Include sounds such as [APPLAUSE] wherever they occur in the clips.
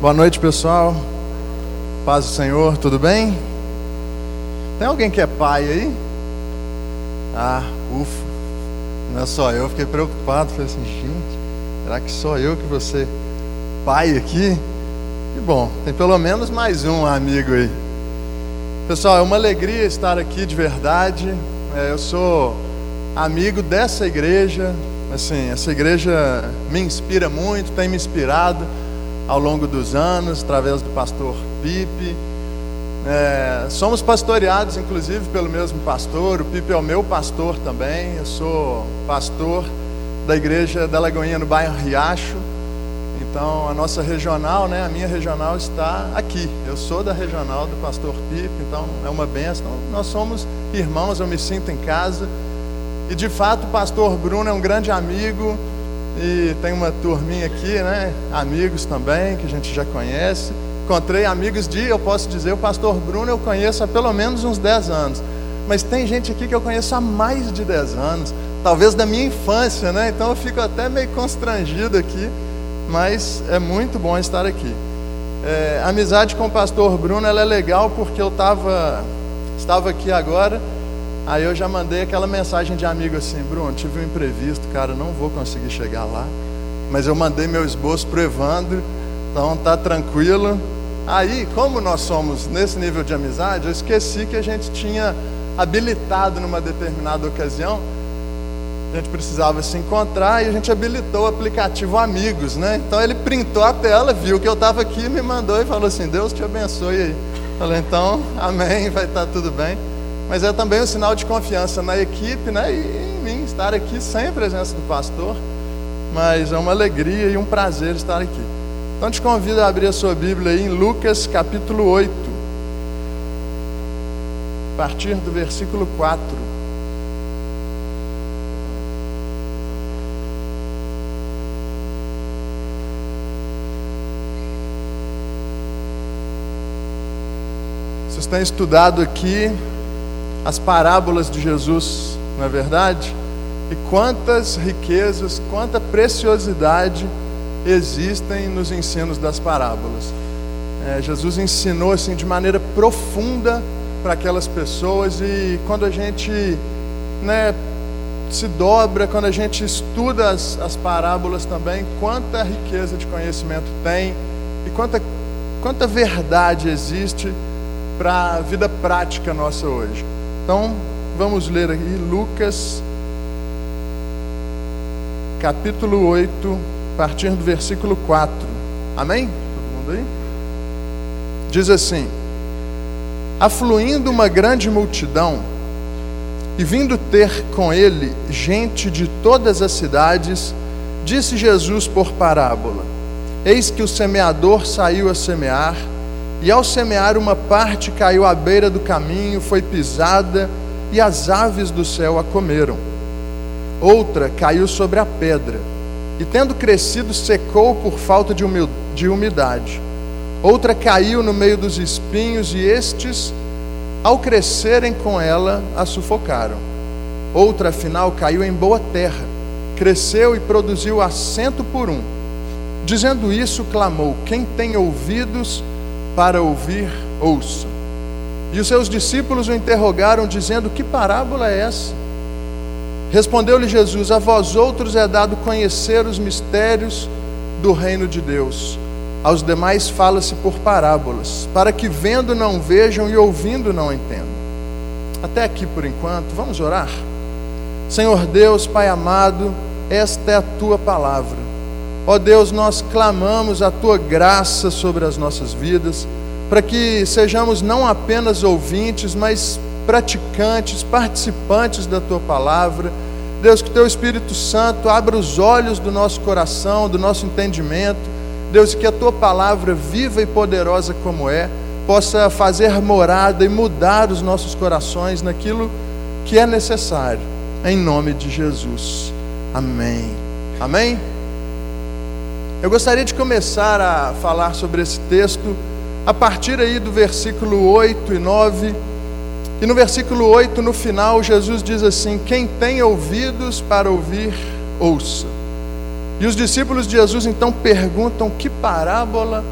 Boa noite, pessoal. Paz do Senhor, tudo bem? Tem alguém que é pai aí? Ah, ufa. Não é só eu, fiquei preocupado. Falei assim, gente, será que só eu que você pai aqui? Que bom, tem pelo menos mais um amigo aí. Pessoal, é uma alegria estar aqui de verdade. É, eu sou amigo dessa igreja. Assim, essa igreja me inspira muito, tem me inspirado ao longo dos anos, através do pastor Pipe. É, somos pastoreados, inclusive, pelo mesmo pastor. O Pipe é o meu pastor também. Eu sou pastor da igreja da Lagoinha, no bairro Riacho. Então, a nossa regional, né, a minha regional está aqui. Eu sou da regional do pastor Pipe, então é uma benção. Então, nós somos irmãos, eu me sinto em casa. E de fato, o pastor Bruno é um grande amigo, e tem uma turminha aqui, né? Amigos também, que a gente já conhece. Encontrei amigos de, eu posso dizer, o pastor Bruno eu conheço há pelo menos uns 10 anos. Mas tem gente aqui que eu conheço há mais de 10 anos, talvez da minha infância, né? Então eu fico até meio constrangido aqui, mas é muito bom estar aqui. É, amizade com o pastor Bruno ela é legal porque eu tava, estava aqui agora Aí eu já mandei aquela mensagem de amigo assim, Bruno, tive um imprevisto, cara, não vou conseguir chegar lá. Mas eu mandei meu esboço pro Evandro, então tá tranquilo. Aí, como nós somos nesse nível de amizade, eu esqueci que a gente tinha habilitado numa determinada ocasião, a gente precisava se encontrar e a gente habilitou o aplicativo Amigos, né? Então ele printou a tela, viu que eu estava aqui, me mandou e falou assim: Deus te abençoe aí. Falei, então, amém, vai estar tá tudo bem mas é também um sinal de confiança na equipe né, e em mim, estar aqui sem a presença do pastor. Mas é uma alegria e um prazer estar aqui. Então te convido a abrir a sua Bíblia aí em Lucas capítulo 8, a partir do versículo 4. Vocês têm estudado aqui as parábolas de Jesus, não é verdade? E quantas riquezas, quanta preciosidade existem nos ensinos das parábolas. É, Jesus ensinou assim de maneira profunda para aquelas pessoas e quando a gente né, se dobra, quando a gente estuda as, as parábolas também, quanta riqueza de conhecimento tem e quanta, quanta verdade existe para a vida prática nossa hoje. Então, vamos ler aqui Lucas, capítulo 8, a partir do versículo 4. Amém? Todo mundo aí? Diz assim: Afluindo uma grande multidão, e vindo ter com ele gente de todas as cidades, disse Jesus por parábola: Eis que o semeador saiu a semear. E ao semear, uma parte caiu à beira do caminho, foi pisada, e as aves do céu a comeram. Outra caiu sobre a pedra, e tendo crescido, secou por falta de umidade. Outra caiu no meio dos espinhos, e estes, ao crescerem com ela, a sufocaram. Outra, afinal, caiu em boa terra, cresceu e produziu assento por um. Dizendo isso, clamou: Quem tem ouvidos, para ouvir, ouça. E os seus discípulos o interrogaram, dizendo: Que parábola é essa? Respondeu-lhe Jesus: A vós outros é dado conhecer os mistérios do reino de Deus. Aos demais fala-se por parábolas, para que vendo não vejam e ouvindo não entendam. Até aqui por enquanto, vamos orar? Senhor Deus, Pai amado, esta é a tua palavra Ó Deus, nós clamamos a tua graça sobre as nossas vidas, para que sejamos não apenas ouvintes, mas praticantes, participantes da tua palavra. Deus, que teu Espírito Santo abra os olhos do nosso coração, do nosso entendimento. Deus, que a tua palavra viva e poderosa como é, possa fazer morada e mudar os nossos corações naquilo que é necessário. Em nome de Jesus. Amém. Amém. Eu gostaria de começar a falar sobre esse texto a partir aí do versículo 8 e 9. E no versículo 8, no final, Jesus diz assim: Quem tem ouvidos para ouvir, ouça. E os discípulos de Jesus então perguntam: Que parábola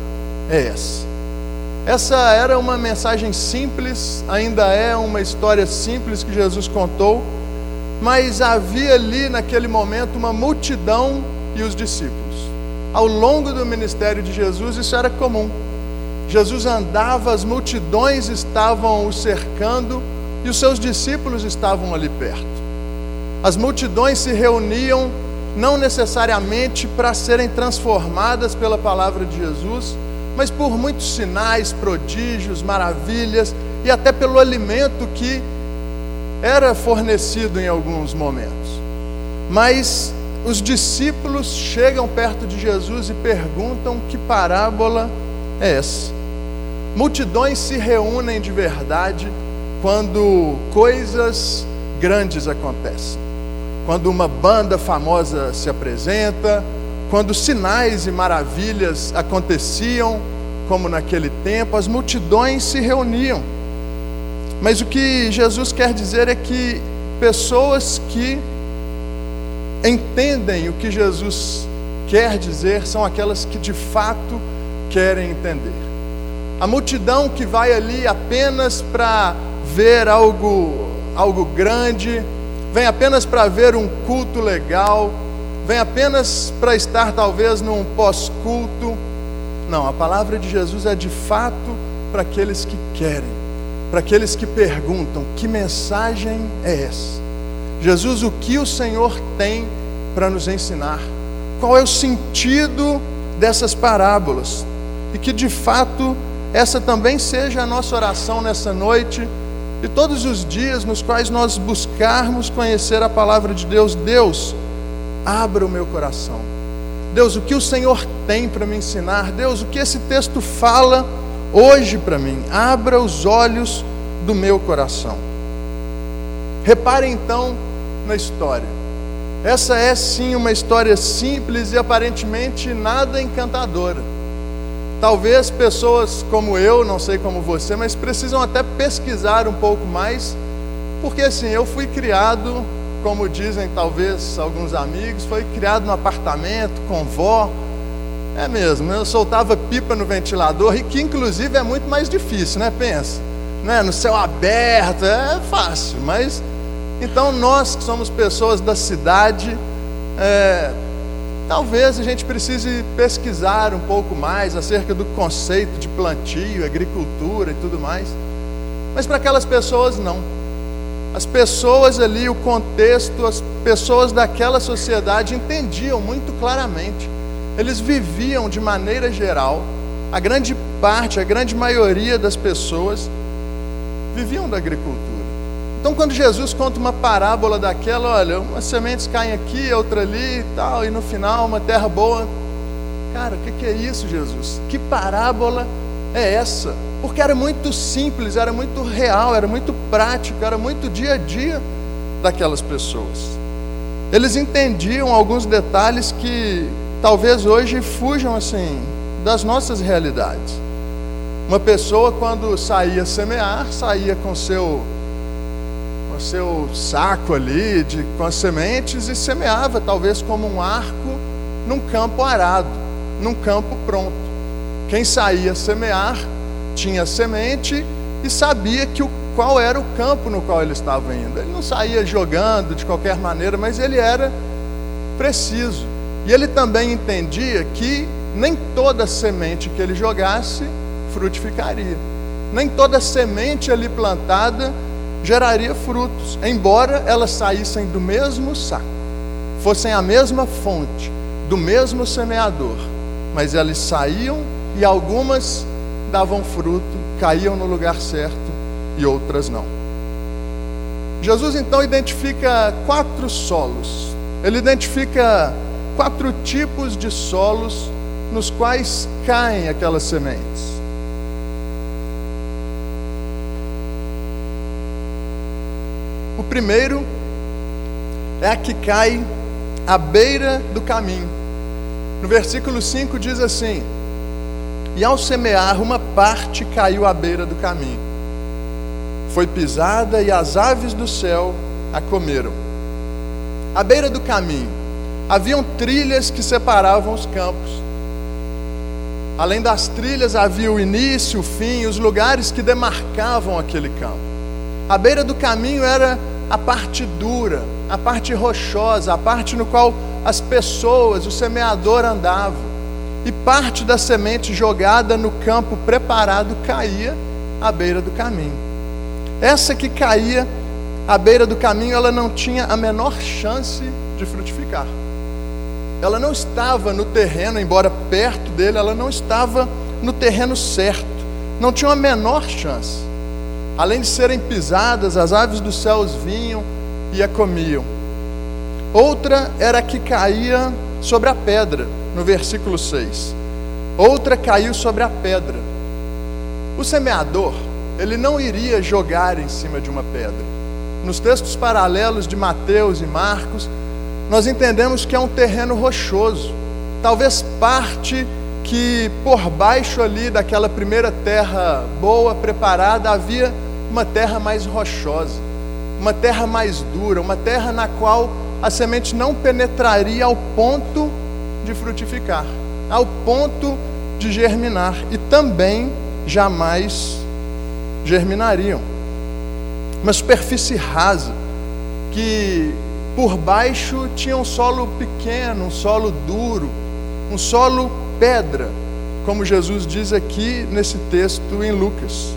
é essa. Essa era uma mensagem simples, ainda é uma história simples que Jesus contou, mas havia ali naquele momento uma multidão e os discípulos. Ao longo do ministério de Jesus, isso era comum. Jesus andava, as multidões estavam o cercando e os seus discípulos estavam ali perto. As multidões se reuniam não necessariamente para serem transformadas pela palavra de Jesus, mas por muitos sinais, prodígios, maravilhas e até pelo alimento que era fornecido em alguns momentos. Mas os discípulos chegam perto de Jesus e perguntam que parábola é essa. Multidões se reúnem de verdade quando coisas grandes acontecem. Quando uma banda famosa se apresenta, quando sinais e maravilhas aconteciam, como naquele tempo, as multidões se reuniam. Mas o que Jesus quer dizer é que pessoas que entendem o que Jesus quer dizer são aquelas que de fato querem entender. A multidão que vai ali apenas para ver algo, algo grande, vem apenas para ver um culto legal, vem apenas para estar talvez num pós-culto. Não, a palavra de Jesus é de fato para aqueles que querem, para aqueles que perguntam: que mensagem é essa? Jesus, o que o Senhor tem para nos ensinar? Qual é o sentido dessas parábolas? E que de fato essa também seja a nossa oração nessa noite e todos os dias nos quais nós buscarmos conhecer a palavra de Deus. Deus, abra o meu coração. Deus, o que o Senhor tem para me ensinar? Deus, o que esse texto fala hoje para mim? Abra os olhos do meu coração. Repare então na história. Essa é sim uma história simples e aparentemente nada encantadora. Talvez pessoas como eu, não sei como você, mas precisam até pesquisar um pouco mais, porque assim, eu fui criado como dizem talvez alguns amigos, foi criado no apartamento com vó. É mesmo, eu soltava pipa no ventilador, e que inclusive é muito mais difícil, né? Pensa, né? no céu aberto, é fácil, mas então nós que somos pessoas da cidade, é, talvez a gente precise pesquisar um pouco mais acerca do conceito de plantio, agricultura e tudo mais, mas para aquelas pessoas não. As pessoas ali, o contexto, as pessoas daquela sociedade entendiam muito claramente. Eles viviam de maneira geral, a grande parte, a grande maioria das pessoas viviam da agricultura. Então, quando Jesus conta uma parábola daquela, olha, umas sementes caem aqui, outra ali e tal, e no final uma terra boa. Cara, o que é isso, Jesus? Que parábola é essa? Porque era muito simples, era muito real, era muito prático, era muito dia a dia daquelas pessoas. Eles entendiam alguns detalhes que talvez hoje fujam assim das nossas realidades. Uma pessoa quando saía semear, saía com seu seu saco ali de com as sementes e semeava, talvez como um arco num campo arado, num campo pronto. Quem saía semear tinha semente e sabia que o, qual era o campo no qual ele estava indo. Ele não saía jogando de qualquer maneira, mas ele era preciso. E ele também entendia que nem toda semente que ele jogasse frutificaria. Nem toda semente ali plantada geraria frutos, embora elas saíssem do mesmo saco, fossem a mesma fonte, do mesmo semeador, mas elas saíam e algumas davam fruto, caíam no lugar certo e outras não. Jesus então identifica quatro solos. Ele identifica quatro tipos de solos nos quais caem aquelas sementes. O primeiro é a que cai à beira do caminho. No versículo 5 diz assim: e ao semear, uma parte caiu à beira do caminho. Foi pisada e as aves do céu a comeram. À beira do caminho, haviam trilhas que separavam os campos. Além das trilhas, havia o início, o fim, os lugares que demarcavam aquele campo. A beira do caminho era a parte dura, a parte rochosa, a parte no qual as pessoas, o semeador andava. E parte da semente jogada no campo preparado caía à beira do caminho. Essa que caía à beira do caminho, ela não tinha a menor chance de frutificar. Ela não estava no terreno, embora perto dele, ela não estava no terreno certo. Não tinha a menor chance. Além de serem pisadas, as aves dos céus vinham e a comiam. Outra era que caía sobre a pedra, no versículo 6. Outra caiu sobre a pedra. O semeador, ele não iria jogar em cima de uma pedra. Nos textos paralelos de Mateus e Marcos, nós entendemos que é um terreno rochoso. Talvez parte que por baixo ali daquela primeira terra boa, preparada, havia uma terra mais rochosa, uma terra mais dura, uma terra na qual a semente não penetraria ao ponto de frutificar, ao ponto de germinar e também jamais germinariam. Uma superfície rasa que por baixo tinha um solo pequeno, um solo duro, um solo pedra, como Jesus diz aqui nesse texto em Lucas.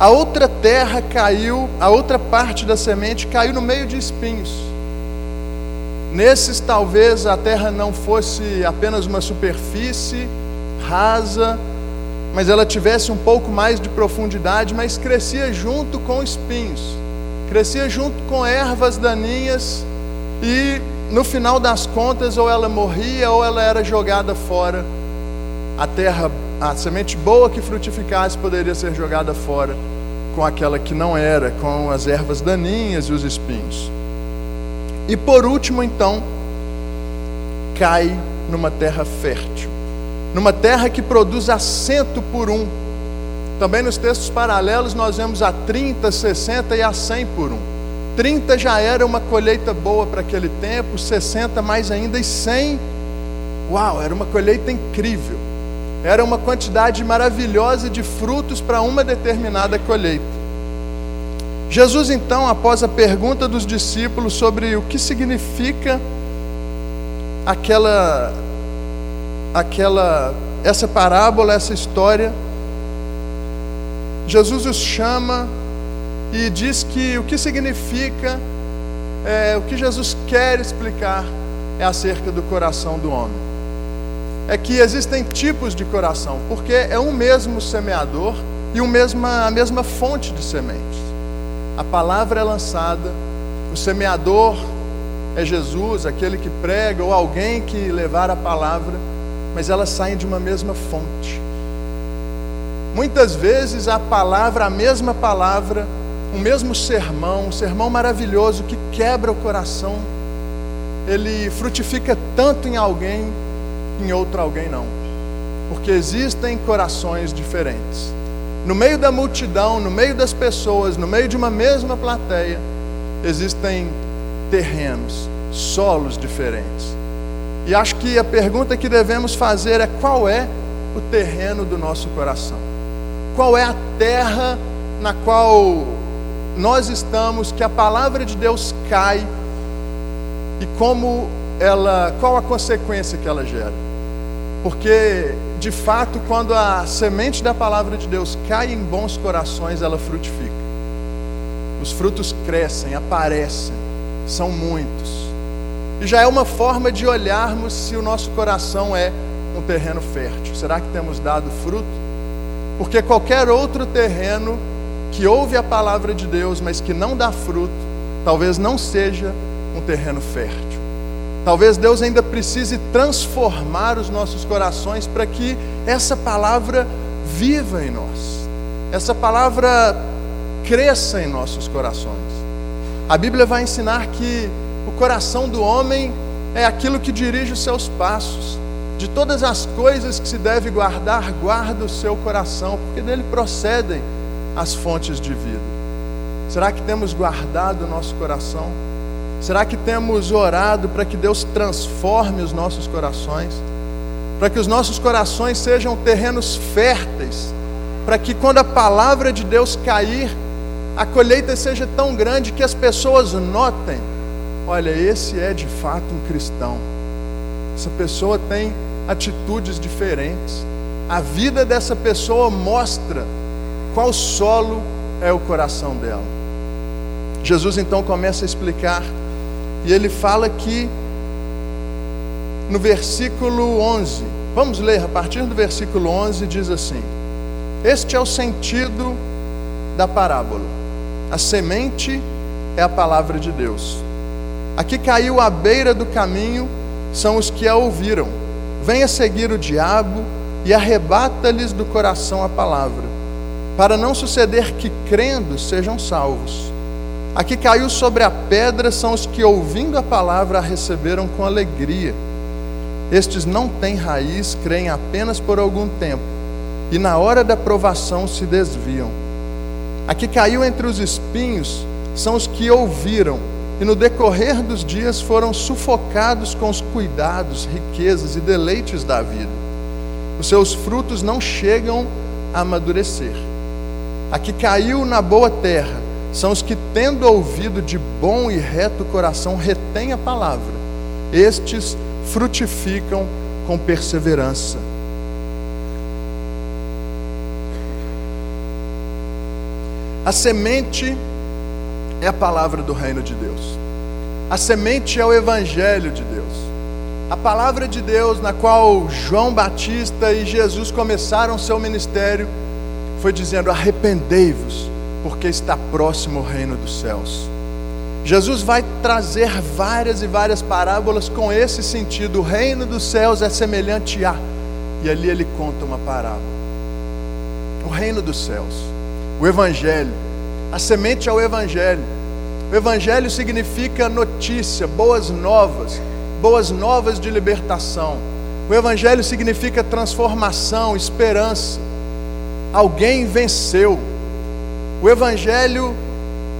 A outra terra caiu, a outra parte da semente caiu no meio de espinhos. Nesses, talvez a terra não fosse apenas uma superfície rasa, mas ela tivesse um pouco mais de profundidade, mas crescia junto com espinhos crescia junto com ervas daninhas e no final das contas ou ela morria ou ela era jogada fora. A terra, a semente boa que frutificasse poderia ser jogada fora com aquela que não era, com as ervas daninhas e os espinhos. E por último, então, cai numa terra fértil, numa terra que produz assento por um também nos textos paralelos nós vemos a 30, 60 e a 100 por um. 30 já era uma colheita boa para aquele tempo, 60 mais ainda e 100, uau, era uma colheita incrível. Era uma quantidade maravilhosa de frutos para uma determinada colheita. Jesus então, após a pergunta dos discípulos sobre o que significa aquela aquela essa parábola, essa história, Jesus os chama e diz que o que significa, é, o que Jesus quer explicar é acerca do coração do homem. É que existem tipos de coração, porque é um mesmo semeador e um mesma, a mesma fonte de sementes. A palavra é lançada, o semeador é Jesus, aquele que prega, ou alguém que levar a palavra, mas elas saem de uma mesma fonte. Muitas vezes a palavra, a mesma palavra, o mesmo sermão, um sermão maravilhoso que quebra o coração, ele frutifica tanto em alguém, em outro alguém não. Porque existem corações diferentes. No meio da multidão, no meio das pessoas, no meio de uma mesma plateia, existem terrenos, solos diferentes. E acho que a pergunta que devemos fazer é qual é o terreno do nosso coração? qual é a terra na qual nós estamos, que a palavra de Deus cai e como ela, qual a consequência que ela gera. Porque, de fato, quando a semente da palavra de Deus cai em bons corações, ela frutifica. Os frutos crescem, aparecem, são muitos. E já é uma forma de olharmos se o nosso coração é um terreno fértil. Será que temos dado fruto? Porque qualquer outro terreno que ouve a palavra de Deus, mas que não dá fruto, talvez não seja um terreno fértil. Talvez Deus ainda precise transformar os nossos corações para que essa palavra viva em nós, essa palavra cresça em nossos corações. A Bíblia vai ensinar que o coração do homem é aquilo que dirige os seus passos. De todas as coisas que se deve guardar, guarda o seu coração, porque dele procedem as fontes de vida. Será que temos guardado o nosso coração? Será que temos orado para que Deus transforme os nossos corações? para que os nossos corações sejam terrenos férteis, para que quando a palavra de Deus cair, a colheita seja tão grande que as pessoas notem: olha, esse é de fato um cristão. Essa pessoa tem atitudes diferentes. A vida dessa pessoa mostra qual solo é o coração dela. Jesus então começa a explicar, e ele fala que no versículo 11, vamos ler a partir do versículo 11, diz assim: Este é o sentido da parábola. A semente é a palavra de Deus. Aqui caiu à beira do caminho são os que a ouviram. Venha seguir o diabo e arrebata-lhes do coração a palavra, para não suceder que crendo sejam salvos. A que caiu sobre a pedra são os que, ouvindo a palavra, a receberam com alegria. Estes não têm raiz, creem apenas por algum tempo, e na hora da provação se desviam. A que caiu entre os espinhos são os que ouviram, e no decorrer dos dias foram sufocados com os cuidados, riquezas e deleites da vida. Os seus frutos não chegam a amadurecer. A que caiu na boa terra são os que, tendo ouvido de bom e reto coração, retêm a palavra. Estes frutificam com perseverança. A semente é a palavra do reino de Deus. A semente é o evangelho de Deus. A palavra de Deus na qual João Batista e Jesus começaram seu ministério foi dizendo: arrependei-vos porque está próximo o reino dos céus. Jesus vai trazer várias e várias parábolas com esse sentido. O reino dos céus é semelhante a. E ali ele conta uma parábola. O reino dos céus, o evangelho. A semente é o evangelho. O evangelho significa notícia, boas novas, boas novas de libertação. O evangelho significa transformação, esperança. Alguém venceu. O evangelho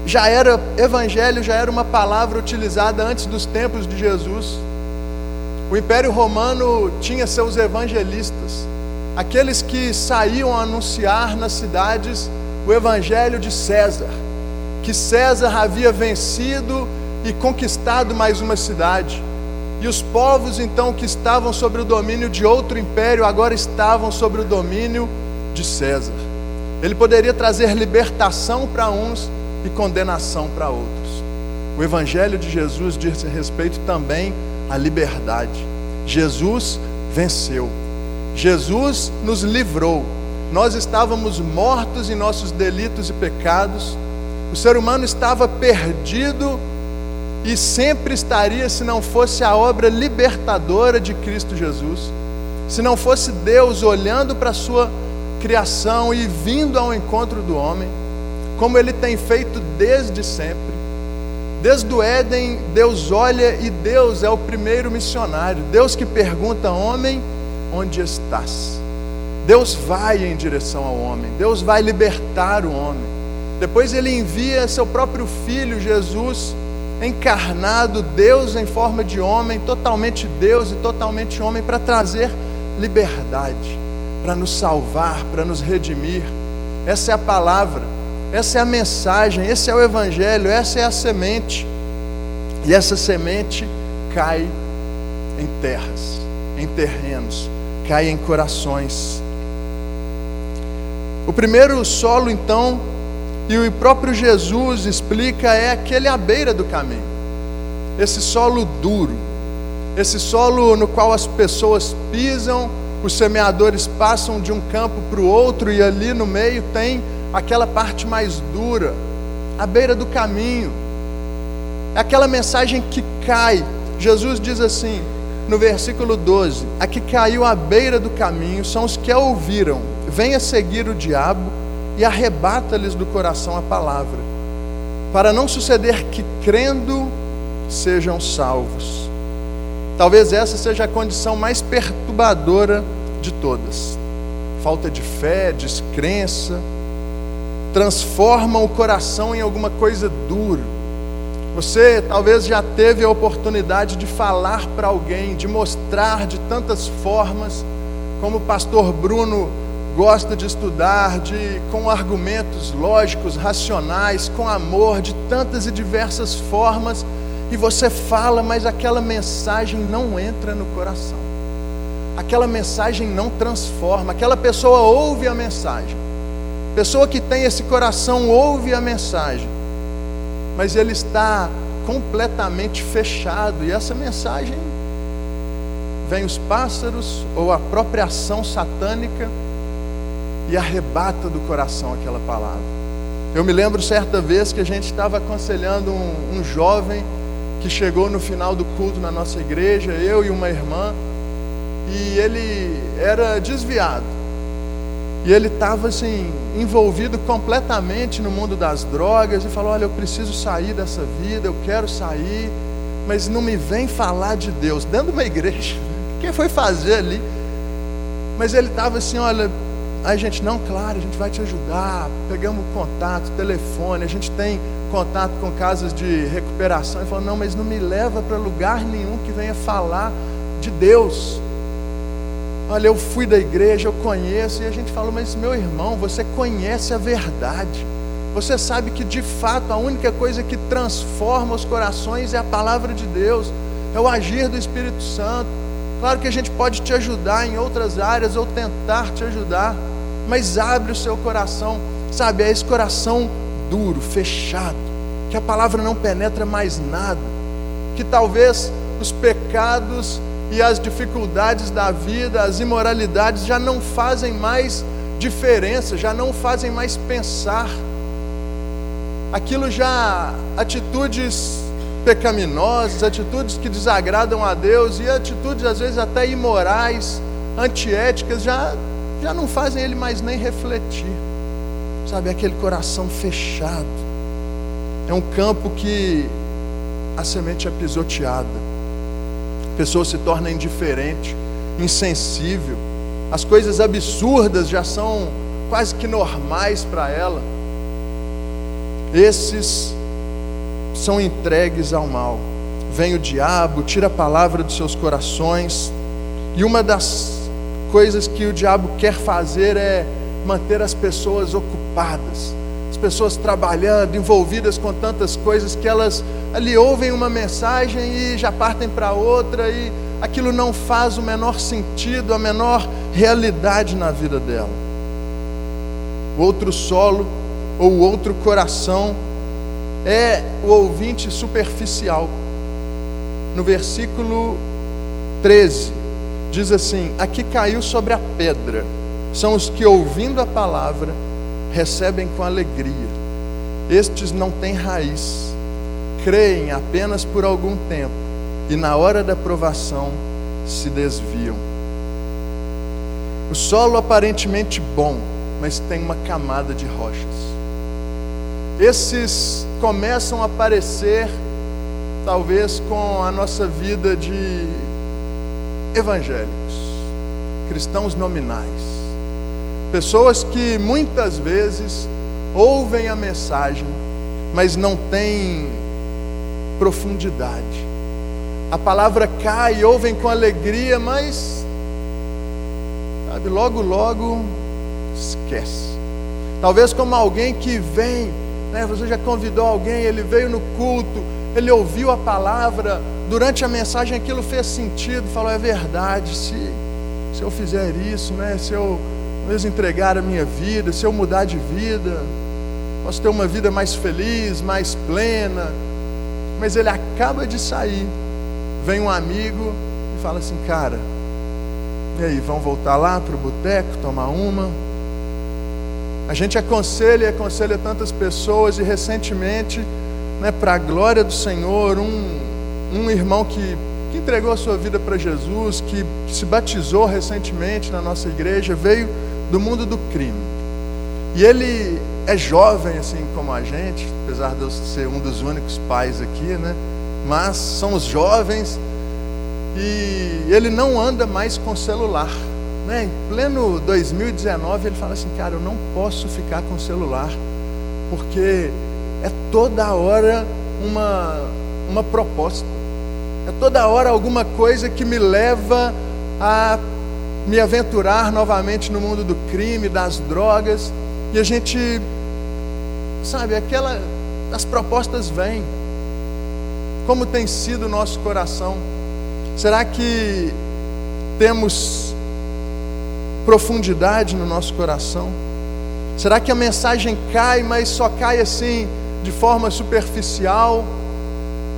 já era evangelho já era uma palavra utilizada antes dos tempos de Jesus. O Império Romano tinha seus evangelistas, aqueles que saíam a anunciar nas cidades o evangelho de César, que César havia vencido e conquistado mais uma cidade. E os povos então que estavam sobre o domínio de outro império agora estavam sobre o domínio de César. Ele poderia trazer libertação para uns e condenação para outros. O Evangelho de Jesus diz respeito também à liberdade. Jesus venceu. Jesus nos livrou. Nós estávamos mortos em nossos delitos e pecados. O ser humano estava perdido e sempre estaria se não fosse a obra libertadora de Cristo Jesus. Se não fosse Deus olhando para a sua criação e vindo ao encontro do homem, como ele tem feito desde sempre. Desde o Éden, Deus olha e Deus é o primeiro missionário. Deus que pergunta: Homem, onde estás? Deus vai em direção ao homem, Deus vai libertar o homem. Depois ele envia seu próprio filho, Jesus, encarnado, Deus em forma de homem, totalmente Deus e totalmente homem, para trazer liberdade para nos salvar, para nos redimir. Essa é a palavra, essa é a mensagem, esse é o Evangelho, essa é a semente. E essa semente cai em terras, em terrenos, cai em corações. O primeiro solo, então, e o próprio Jesus explica, é aquele à beira do caminho. Esse solo duro, esse solo no qual as pessoas pisam, os semeadores passam de um campo para o outro e ali no meio tem aquela parte mais dura, à beira do caminho. É aquela mensagem que cai. Jesus diz assim, no versículo 12: A que caiu à beira do caminho são os que a ouviram. Venha seguir o diabo e arrebata-lhes do coração a palavra, para não suceder que, crendo, sejam salvos. Talvez essa seja a condição mais perturbadora de todas. Falta de fé, descrença, transformam o coração em alguma coisa dura. Você talvez já teve a oportunidade de falar para alguém, de mostrar de tantas formas, como o pastor Bruno gosta de estudar, de com argumentos lógicos, racionais, com amor, de tantas e diversas formas, e você fala, mas aquela mensagem não entra no coração. Aquela mensagem não transforma, aquela pessoa ouve a mensagem. Pessoa que tem esse coração ouve a mensagem, mas ele está completamente fechado, e essa mensagem vem os pássaros ou a própria ação satânica e arrebata do coração aquela palavra. Eu me lembro certa vez que a gente estava aconselhando um, um jovem que chegou no final do culto na nossa igreja, eu e uma irmã, e ele era desviado. E ele estava assim, envolvido completamente no mundo das drogas e falou: Olha, eu preciso sair dessa vida, eu quero sair, mas não me vem falar de Deus, dentro de uma igreja. [LAUGHS] Quem foi fazer ali? Mas ele estava assim: Olha, a gente, não, claro, a gente vai te ajudar. Pegamos contato, telefone, a gente tem contato com casas de recuperação. Ele falou, não, mas não me leva para lugar nenhum que venha falar de Deus. Olha, eu fui da igreja, eu conheço, e a gente falou, mas meu irmão, você conhece a verdade. Você sabe que de fato a única coisa que transforma os corações é a palavra de Deus, é o agir do Espírito Santo. Claro que a gente pode te ajudar em outras áreas ou tentar te ajudar, mas abre o seu coração, sabe? É esse coração duro, fechado, que a palavra não penetra mais nada, que talvez os pecados e as dificuldades da vida, as imoralidades já não fazem mais diferença, já não fazem mais pensar. Aquilo já atitudes pecaminosas, atitudes que desagradam a Deus e atitudes às vezes até imorais, antiéticas, já já não fazem ele mais nem refletir. Sabe, aquele coração fechado. É um campo que a semente é pisoteada. A pessoa se torna indiferente, insensível. As coisas absurdas já são quase que normais para ela. Esses são entregues ao mal. Vem o diabo, tira a palavra dos seus corações. E uma das coisas que o diabo quer fazer é manter as pessoas ocupadas, as pessoas trabalhando, envolvidas com tantas coisas que elas ali ouvem uma mensagem e já partem para outra e aquilo não faz o menor sentido, a menor realidade na vida dela. O outro solo ou o outro coração é o ouvinte superficial. No versículo 13, diz assim: Aqui caiu sobre a pedra, são os que, ouvindo a palavra, recebem com alegria. Estes não têm raiz, creem apenas por algum tempo e, na hora da provação, se desviam. O solo aparentemente bom, mas tem uma camada de rochas. Esses começam a aparecer, talvez com a nossa vida de evangélicos, cristãos nominais, pessoas que muitas vezes ouvem a mensagem, mas não têm profundidade. A palavra cai, ouvem com alegria, mas sabe, logo, logo esquece. Talvez como alguém que vem, né, você já convidou alguém, ele veio no culto, ele ouviu a palavra, durante a mensagem aquilo fez sentido, falou, é verdade, se, se eu fizer isso, né, se eu mesmo entregar a minha vida, se eu mudar de vida, posso ter uma vida mais feliz, mais plena. Mas ele acaba de sair, vem um amigo e fala assim, cara, e aí, vão voltar lá para o boteco, tomar uma? A gente aconselha e aconselha tantas pessoas e recentemente né, para a glória do Senhor, um, um irmão que, que entregou a sua vida para Jesus, que se batizou recentemente na nossa igreja, veio do mundo do crime. E ele é jovem, assim como a gente, apesar de eu ser um dos únicos pais aqui, né? Mas somos jovens e ele não anda mais com celular. Né? Em pleno 2019, ele fala assim: Cara, eu não posso ficar com celular, porque é toda hora uma, uma proposta. É toda hora alguma coisa que me leva a me aventurar novamente no mundo do crime, das drogas, e a gente, sabe, aquela, as propostas vêm. Como tem sido o nosso coração? Será que temos profundidade no nosso coração? Será que a mensagem cai, mas só cai assim, de forma superficial?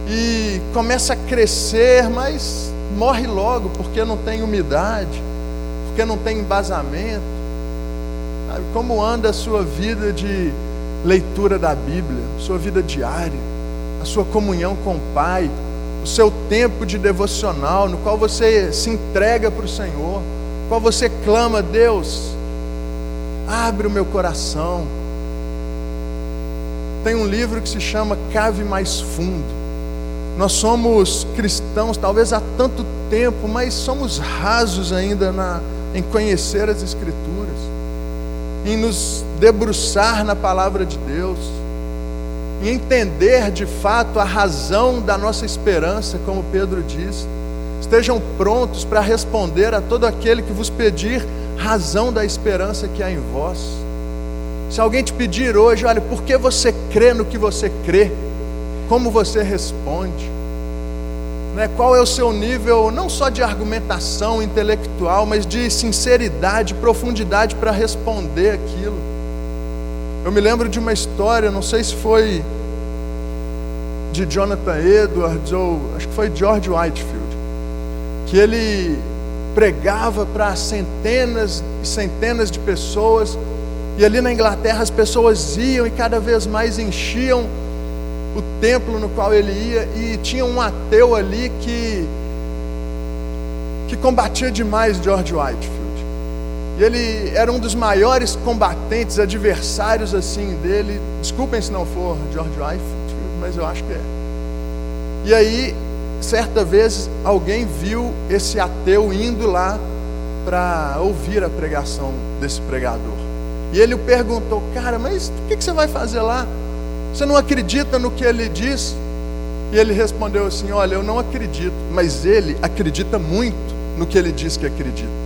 E começa a crescer, mas morre logo porque não tem umidade, porque não tem embasamento. Sabe? Como anda a sua vida de leitura da Bíblia, sua vida diária, a sua comunhão com o Pai, o seu tempo de devocional, no qual você se entrega para o Senhor, no qual você clama, Deus, abre o meu coração. Tem um livro que se chama Cave Mais Fundo. Nós somos cristãos, talvez há tanto tempo, mas somos rasos ainda na, em conhecer as Escrituras, em nos debruçar na palavra de Deus, em entender de fato a razão da nossa esperança, como Pedro diz. Estejam prontos para responder a todo aquele que vos pedir razão da esperança que há em vós. Se alguém te pedir hoje, olha, por que você crê no que você crê? como você responde, né? qual é o seu nível, não só de argumentação intelectual, mas de sinceridade, profundidade para responder aquilo. Eu me lembro de uma história, não sei se foi de Jonathan Edwards ou acho que foi George Whitefield, que ele pregava para centenas e centenas de pessoas, e ali na Inglaterra as pessoas iam e cada vez mais enchiam o templo no qual ele ia e tinha um ateu ali que que combatia demais George Whitefield. E ele era um dos maiores combatentes, adversários assim dele. Desculpem se não for George Whitefield, mas eu acho que é. E aí, certa vez, alguém viu esse ateu indo lá para ouvir a pregação desse pregador. E ele perguntou, cara, mas o que, que você vai fazer lá? Você não acredita no que ele diz? E ele respondeu assim: Olha, eu não acredito, mas ele acredita muito no que ele diz que acredita.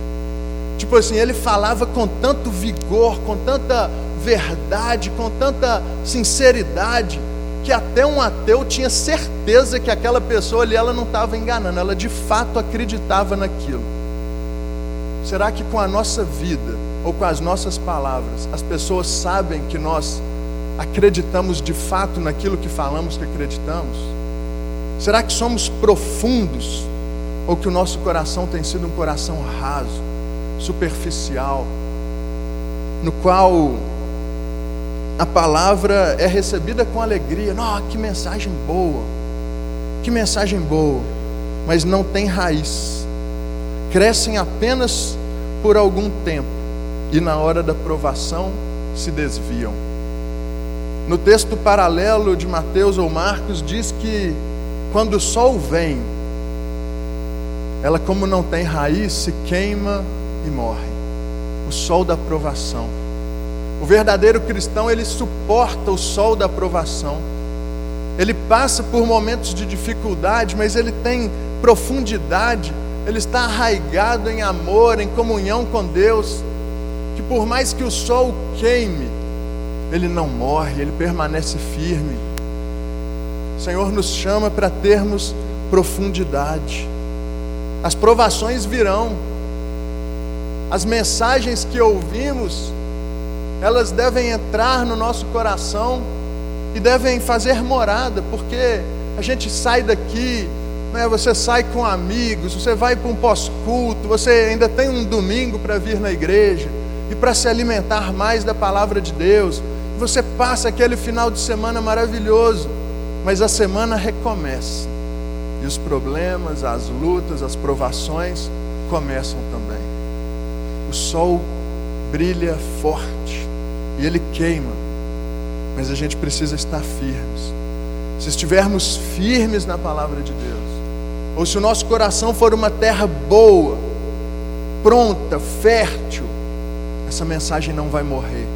Tipo assim, ele falava com tanto vigor, com tanta verdade, com tanta sinceridade, que até um ateu tinha certeza que aquela pessoa ali ela não estava enganando, ela de fato acreditava naquilo. Será que com a nossa vida ou com as nossas palavras as pessoas sabem que nós acreditamos de fato naquilo que falamos que acreditamos? Será que somos profundos ou que o nosso coração tem sido um coração raso, superficial, no qual a palavra é recebida com alegria? Não, que mensagem boa, que mensagem boa, mas não tem raiz, crescem apenas por algum tempo e na hora da provação se desviam. No texto paralelo de Mateus ou Marcos, diz que quando o sol vem, ela, como não tem raiz, se queima e morre. O sol da provação. O verdadeiro cristão, ele suporta o sol da provação. Ele passa por momentos de dificuldade, mas ele tem profundidade, ele está arraigado em amor, em comunhão com Deus, que por mais que o sol queime, ele não morre, ele permanece firme. O Senhor nos chama para termos profundidade. As provações virão, as mensagens que ouvimos, elas devem entrar no nosso coração e devem fazer morada, porque a gente sai daqui, né, você sai com amigos, você vai para um pós-culto, você ainda tem um domingo para vir na igreja e para se alimentar mais da palavra de Deus. Você passa aquele final de semana maravilhoso, mas a semana recomeça. E os problemas, as lutas, as provações começam também. O sol brilha forte e ele queima, mas a gente precisa estar firmes. Se estivermos firmes na palavra de Deus, ou se o nosso coração for uma terra boa, pronta, fértil, essa mensagem não vai morrer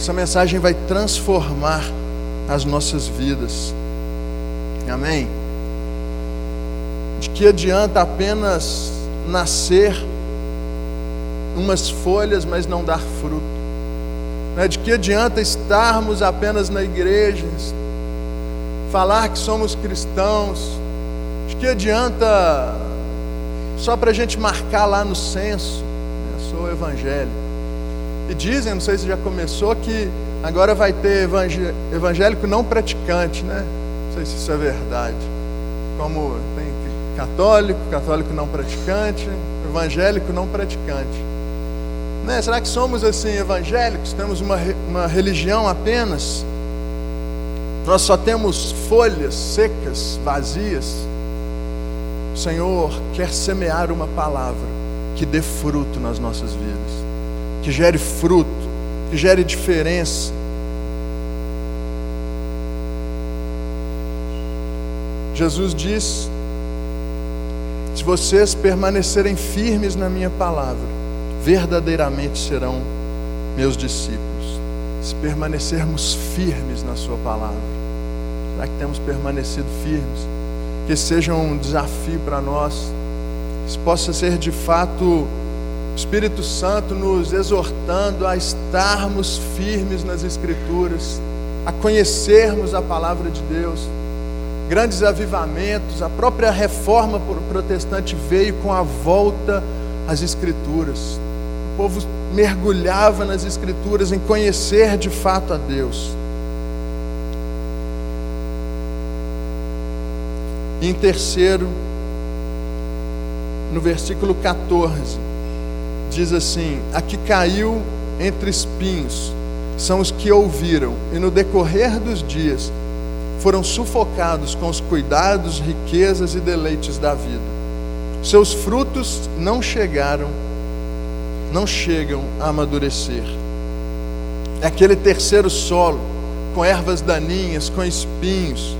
essa mensagem vai transformar as nossas vidas. Amém? De que adianta apenas nascer umas folhas, mas não dar fruto? Né? De que adianta estarmos apenas na igreja, falar que somos cristãos? De que adianta só para a gente marcar lá no censo? Né? Sou evangélico. E dizem, não sei se já começou, que agora vai ter evangélico não praticante, né? Não sei se isso é verdade. Como tem católico, católico não praticante, evangélico não praticante. Né? Será que somos assim evangélicos? Temos uma, uma religião apenas? Nós só temos folhas secas, vazias? O Senhor quer semear uma palavra que dê fruto nas nossas vidas, que gere fruto, que gere diferença. Jesus diz: se vocês permanecerem firmes na minha palavra, verdadeiramente serão meus discípulos. Se permanecermos firmes na Sua palavra, será que temos permanecido firmes? Que seja um desafio para nós, que possa ser de fato Espírito Santo nos exortando a estarmos firmes nas Escrituras, a conhecermos a palavra de Deus. Grandes avivamentos, a própria reforma protestante veio com a volta às Escrituras povo mergulhava nas Escrituras em conhecer de fato a Deus. Em terceiro, no versículo 14, diz assim: A que caiu entre espinhos são os que ouviram, e no decorrer dos dias foram sufocados com os cuidados, riquezas e deleites da vida. Seus frutos não chegaram não chegam a amadurecer. É aquele terceiro solo, com ervas daninhas, com espinhos.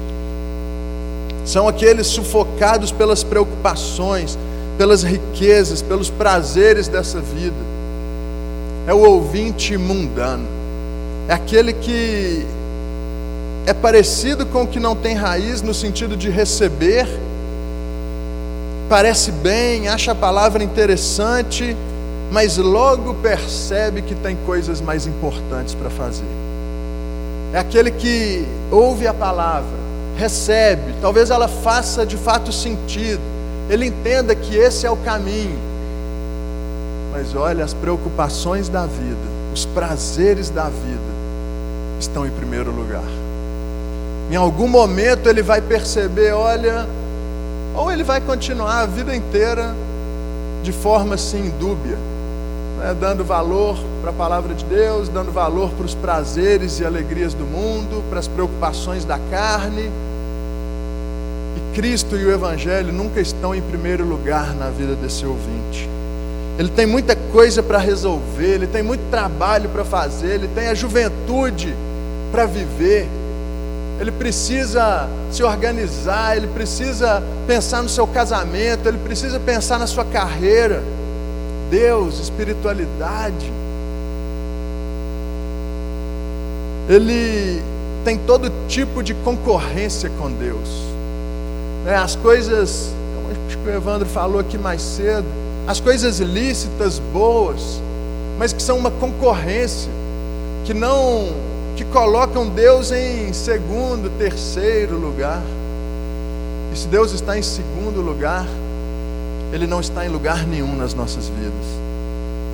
São aqueles sufocados pelas preocupações, pelas riquezas, pelos prazeres dessa vida. É o ouvinte mundano. É aquele que é parecido com o que não tem raiz no sentido de receber, parece bem, acha a palavra interessante, mas logo percebe que tem coisas mais importantes para fazer. É aquele que ouve a palavra, recebe, talvez ela faça de fato sentido, ele entenda que esse é o caminho, mas olha, as preocupações da vida, os prazeres da vida, estão em primeiro lugar. Em algum momento ele vai perceber, olha, ou ele vai continuar a vida inteira de forma assim dúbia, né, dando valor para a palavra de Deus, dando valor para os prazeres e alegrias do mundo, para as preocupações da carne. Cristo e o Evangelho nunca estão em primeiro lugar na vida desse ouvinte. Ele tem muita coisa para resolver, ele tem muito trabalho para fazer, ele tem a juventude para viver. Ele precisa se organizar, ele precisa pensar no seu casamento, ele precisa pensar na sua carreira. Deus, espiritualidade. Ele tem todo tipo de concorrência com Deus. Né, as coisas, que o Evandro falou aqui mais cedo, as coisas lícitas, boas, mas que são uma concorrência, que não, que colocam Deus em segundo, terceiro lugar. E se Deus está em segundo lugar, ele não está em lugar nenhum nas nossas vidas.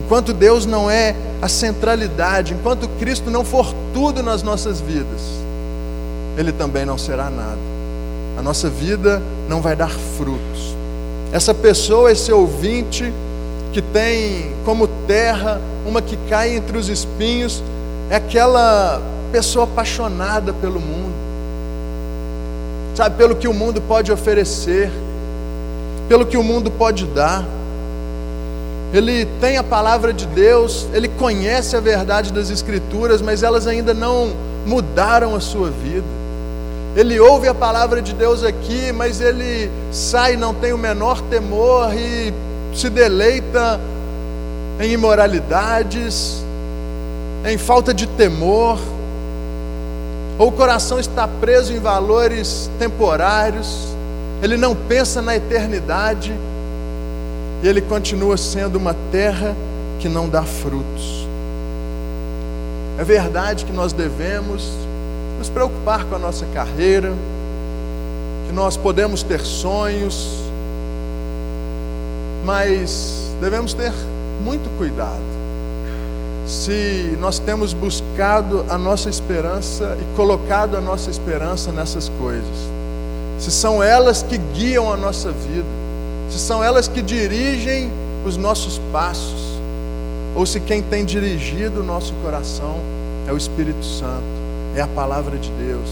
Enquanto Deus não é a centralidade, enquanto Cristo não for tudo nas nossas vidas, Ele também não será nada. A nossa vida não vai dar frutos. Essa pessoa, esse ouvinte, que tem como terra uma que cai entre os espinhos, é aquela pessoa apaixonada pelo mundo, sabe, pelo que o mundo pode oferecer pelo que o mundo pode dar. Ele tem a palavra de Deus, ele conhece a verdade das Escrituras, mas elas ainda não mudaram a sua vida. Ele ouve a palavra de Deus aqui, mas ele sai, não tem o menor temor e se deleita em imoralidades, em falta de temor. ou o coração está preso em valores temporários, ele não pensa na eternidade, e ele continua sendo uma terra que não dá frutos. É verdade que nós devemos nos preocupar com a nossa carreira, que nós podemos ter sonhos, mas devemos ter muito cuidado. Se nós temos buscado a nossa esperança e colocado a nossa esperança nessas coisas, se são elas que guiam a nossa vida, se são elas que dirigem os nossos passos, ou se quem tem dirigido o nosso coração é o Espírito Santo, é a palavra de Deus.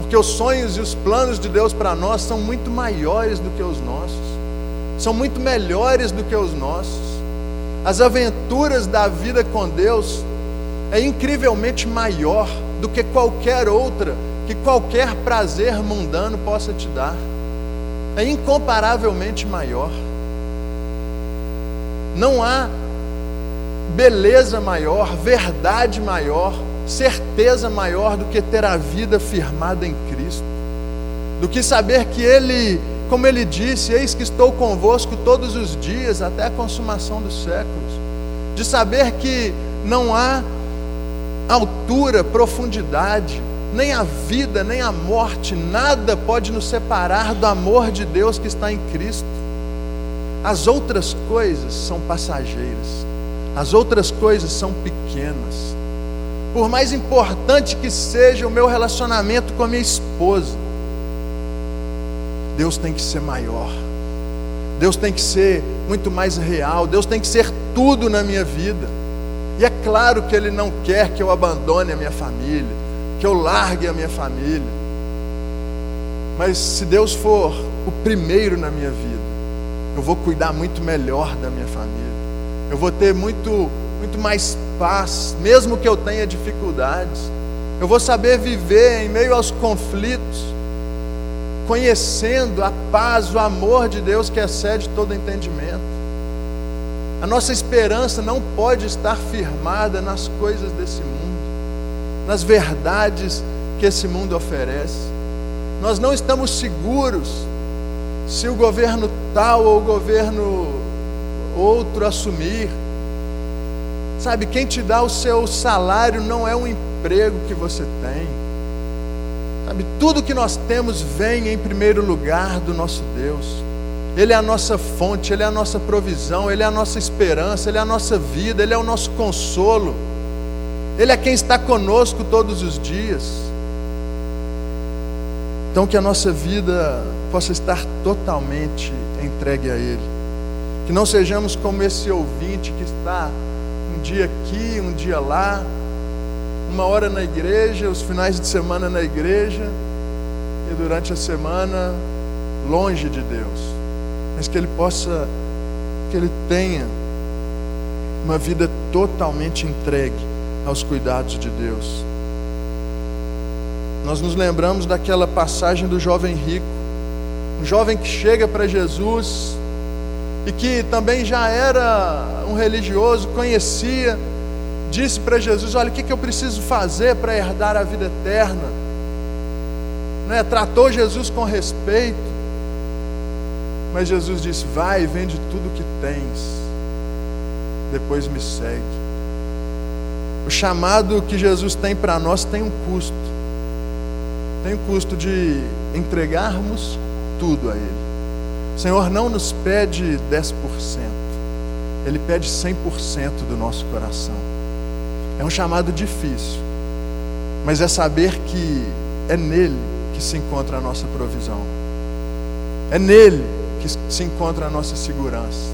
Porque os sonhos e os planos de Deus para nós são muito maiores do que os nossos são muito melhores do que os nossos. As aventuras da vida com Deus é incrivelmente maior do que qualquer outra que qualquer prazer mundano possa te dar. É incomparavelmente maior. Não há beleza maior, verdade maior, certeza maior do que ter a vida firmada em Cristo, do que saber que Ele como ele disse: Eis que estou convosco todos os dias, até a consumação dos séculos. De saber que não há altura, profundidade, nem a vida, nem a morte, nada pode nos separar do amor de Deus que está em Cristo. As outras coisas são passageiras, as outras coisas são pequenas. Por mais importante que seja o meu relacionamento com a minha esposa, Deus tem que ser maior. Deus tem que ser muito mais real. Deus tem que ser tudo na minha vida. E é claro que Ele não quer que eu abandone a minha família, que eu largue a minha família. Mas se Deus for o primeiro na minha vida, eu vou cuidar muito melhor da minha família. Eu vou ter muito, muito mais paz, mesmo que eu tenha dificuldades. Eu vou saber viver em meio aos conflitos conhecendo a paz, o amor de Deus que excede todo entendimento. A nossa esperança não pode estar firmada nas coisas desse mundo, nas verdades que esse mundo oferece. Nós não estamos seguros se o governo tal ou o governo outro assumir. Sabe, quem te dá o seu salário não é um emprego que você tem. Sabe, tudo que nós temos vem em primeiro lugar do nosso Deus. Ele é a nossa fonte, Ele é a nossa provisão, Ele é a nossa esperança, Ele é a nossa vida, Ele é o nosso consolo. Ele é quem está conosco todos os dias. Então, que a nossa vida possa estar totalmente entregue a Ele. Que não sejamos como esse ouvinte que está um dia aqui, um dia lá, uma hora na igreja, os finais de semana na igreja e durante a semana longe de Deus. Mas que ele possa, que ele tenha uma vida totalmente entregue aos cuidados de Deus. Nós nos lembramos daquela passagem do jovem rico, um jovem que chega para Jesus e que também já era um religioso, conhecia disse para Jesus: Olha, o que, que eu preciso fazer para herdar a vida eterna? Né? Tratou Jesus com respeito, mas Jesus disse: Vai, vende tudo que tens, depois me segue. O chamado que Jesus tem para nós tem um custo, tem o custo de entregarmos tudo a Ele. O Senhor não nos pede 10%, Ele pede 100% do nosso coração. É um chamado difícil, mas é saber que é nele que se encontra a nossa provisão, é nele que se encontra a nossa segurança.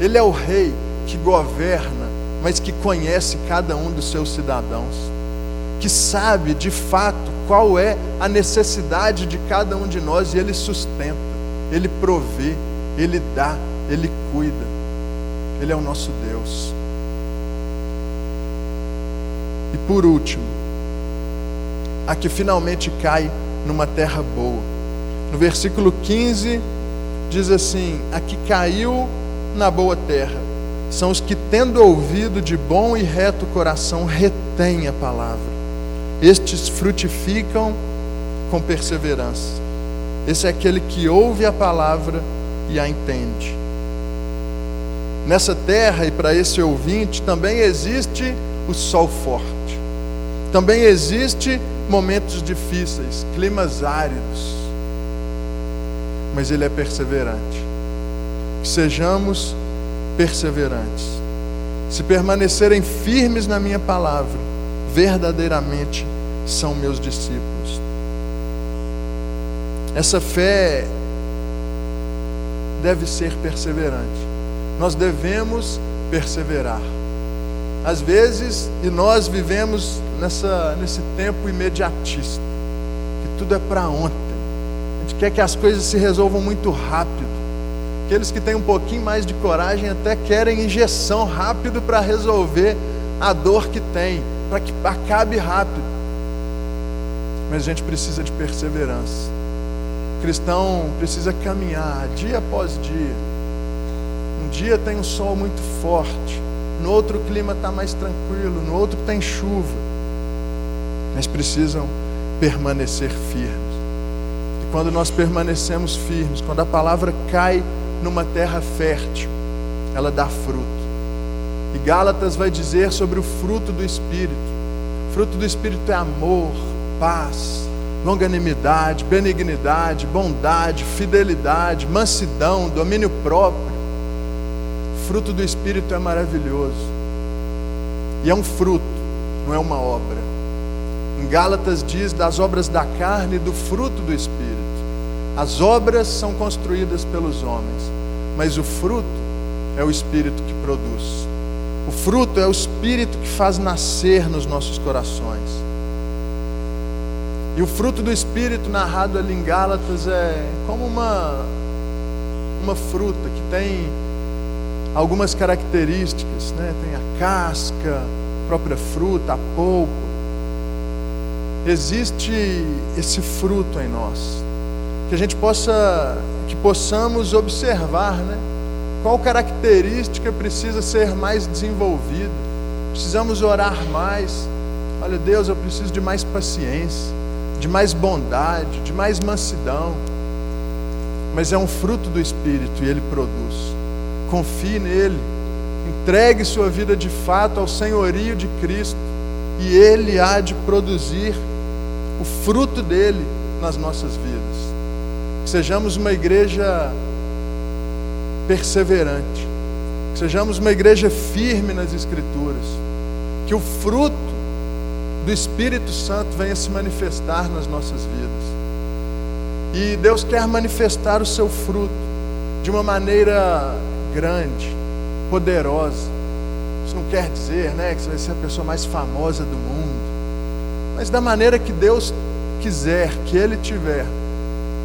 Ele é o rei que governa, mas que conhece cada um dos seus cidadãos, que sabe de fato qual é a necessidade de cada um de nós e ele sustenta, ele provê, ele dá, ele cuida. Ele é o nosso Deus. E por último, a que finalmente cai numa terra boa. No versículo 15 diz assim: A que caiu na boa terra são os que, tendo ouvido de bom e reto coração, retêm a palavra estes frutificam com perseverança. Esse é aquele que ouve a palavra e a entende. Nessa terra e para esse ouvinte também existe o sol forte. Também existe momentos difíceis, climas áridos. Mas ele é perseverante. Que sejamos perseverantes. Se permanecerem firmes na minha palavra, verdadeiramente são meus discípulos. Essa fé deve ser perseverante. Nós devemos perseverar. Às vezes, e nós vivemos nessa, nesse tempo imediatista, que tudo é para ontem. A gente quer que as coisas se resolvam muito rápido. Aqueles que têm um pouquinho mais de coragem até querem injeção rápido para resolver a dor que tem, para que acabe rápido. Mas a gente precisa de perseverança. Cristão precisa caminhar dia após dia. Um dia tem um sol muito forte, no outro o clima está mais tranquilo, no outro tem chuva. Mas precisam permanecer firmes. E quando nós permanecemos firmes, quando a palavra cai numa terra fértil, ela dá fruto. E Gálatas vai dizer sobre o fruto do Espírito. O fruto do Espírito é amor, paz, longanimidade, benignidade, bondade, fidelidade, mansidão, domínio próprio. O fruto do Espírito é maravilhoso. E é um fruto, não é uma obra. Em Gálatas diz das obras da carne e do fruto do Espírito. As obras são construídas pelos homens, mas o fruto é o Espírito que produz. O fruto é o Espírito que faz nascer nos nossos corações. E o fruto do Espírito narrado ali em Gálatas é como uma, uma fruta que tem algumas características, né? tem a casca, a própria fruta, a polpa. Existe esse fruto em nós, que a gente possa, que possamos observar, né? Qual característica precisa ser mais desenvolvida? Precisamos orar mais. Olha, Deus, eu preciso de mais paciência, de mais bondade, de mais mansidão. Mas é um fruto do Espírito e ele produz. Confie nele. Entregue sua vida de fato ao senhorio de Cristo e ele há de produzir o fruto dele nas nossas vidas. sejamos uma igreja perseverante, que sejamos uma igreja firme nas Escrituras, que o fruto do Espírito Santo venha se manifestar nas nossas vidas. E Deus quer manifestar o seu fruto de uma maneira grande, poderosa. Isso não quer dizer né, que você vai ser a pessoa mais famosa do mundo, mas da maneira que Deus quiser, que Ele tiver.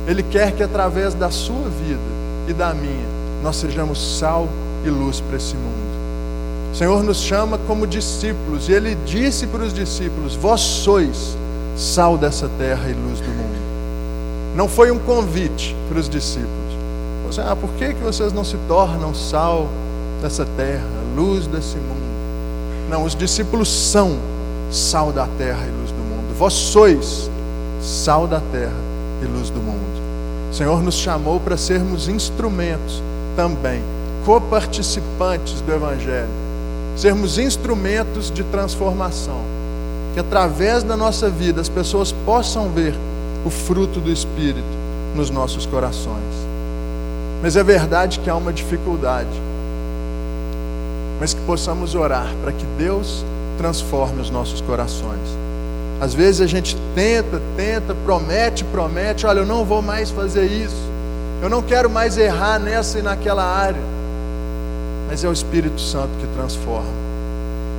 Ele quer que através da sua vida e da minha, nós sejamos sal e luz para esse mundo. O Senhor nos chama como discípulos, e Ele disse para os discípulos: Vós sois sal dessa terra e luz do mundo. Não foi um convite para os discípulos. Você, ah, por que, que vocês não se tornam sal dessa terra, luz desse mundo? Não, os discípulos são sal da terra e luz do mundo. Vós sois sal da terra e luz do mundo. O Senhor nos chamou para sermos instrumentos também coparticipantes do Evangelho, sermos instrumentos de transformação, que através da nossa vida as pessoas possam ver o fruto do Espírito nos nossos corações. Mas é verdade que há uma dificuldade, mas que possamos orar para que Deus transforme os nossos corações. Às vezes a gente tenta, tenta, promete, promete, olha, eu não vou mais fazer isso. Eu não quero mais errar nessa e naquela área. Mas é o Espírito Santo que transforma.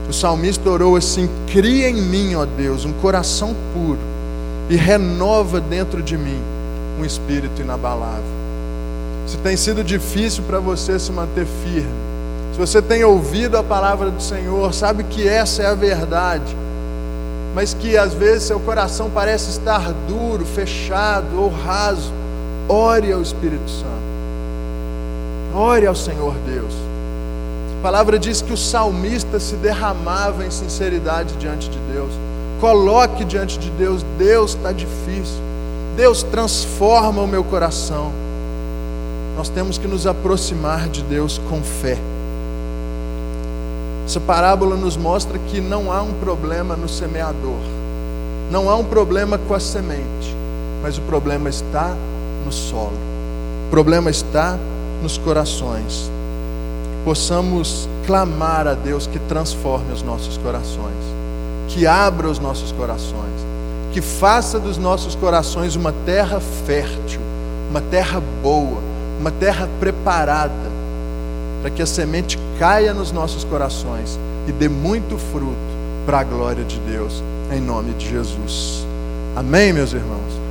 O salmista orou assim: Cria em mim, ó Deus, um coração puro e renova dentro de mim um espírito inabalável. Se tem sido difícil para você se manter firme, se você tem ouvido a palavra do Senhor, sabe que essa é a verdade, mas que às vezes seu coração parece estar duro, fechado ou raso, Ore ao Espírito Santo. Ore ao Senhor Deus. A palavra diz que o salmista se derramava em sinceridade diante de Deus. Coloque diante de Deus: Deus está difícil. Deus transforma o meu coração. Nós temos que nos aproximar de Deus com fé. Essa parábola nos mostra que não há um problema no semeador, não há um problema com a semente, mas o problema está no solo, o problema está nos corações. Possamos clamar a Deus que transforme os nossos corações, que abra os nossos corações, que faça dos nossos corações uma terra fértil, uma terra boa, uma terra preparada para que a semente caia nos nossos corações e dê muito fruto para a glória de Deus, em nome de Jesus. Amém, meus irmãos?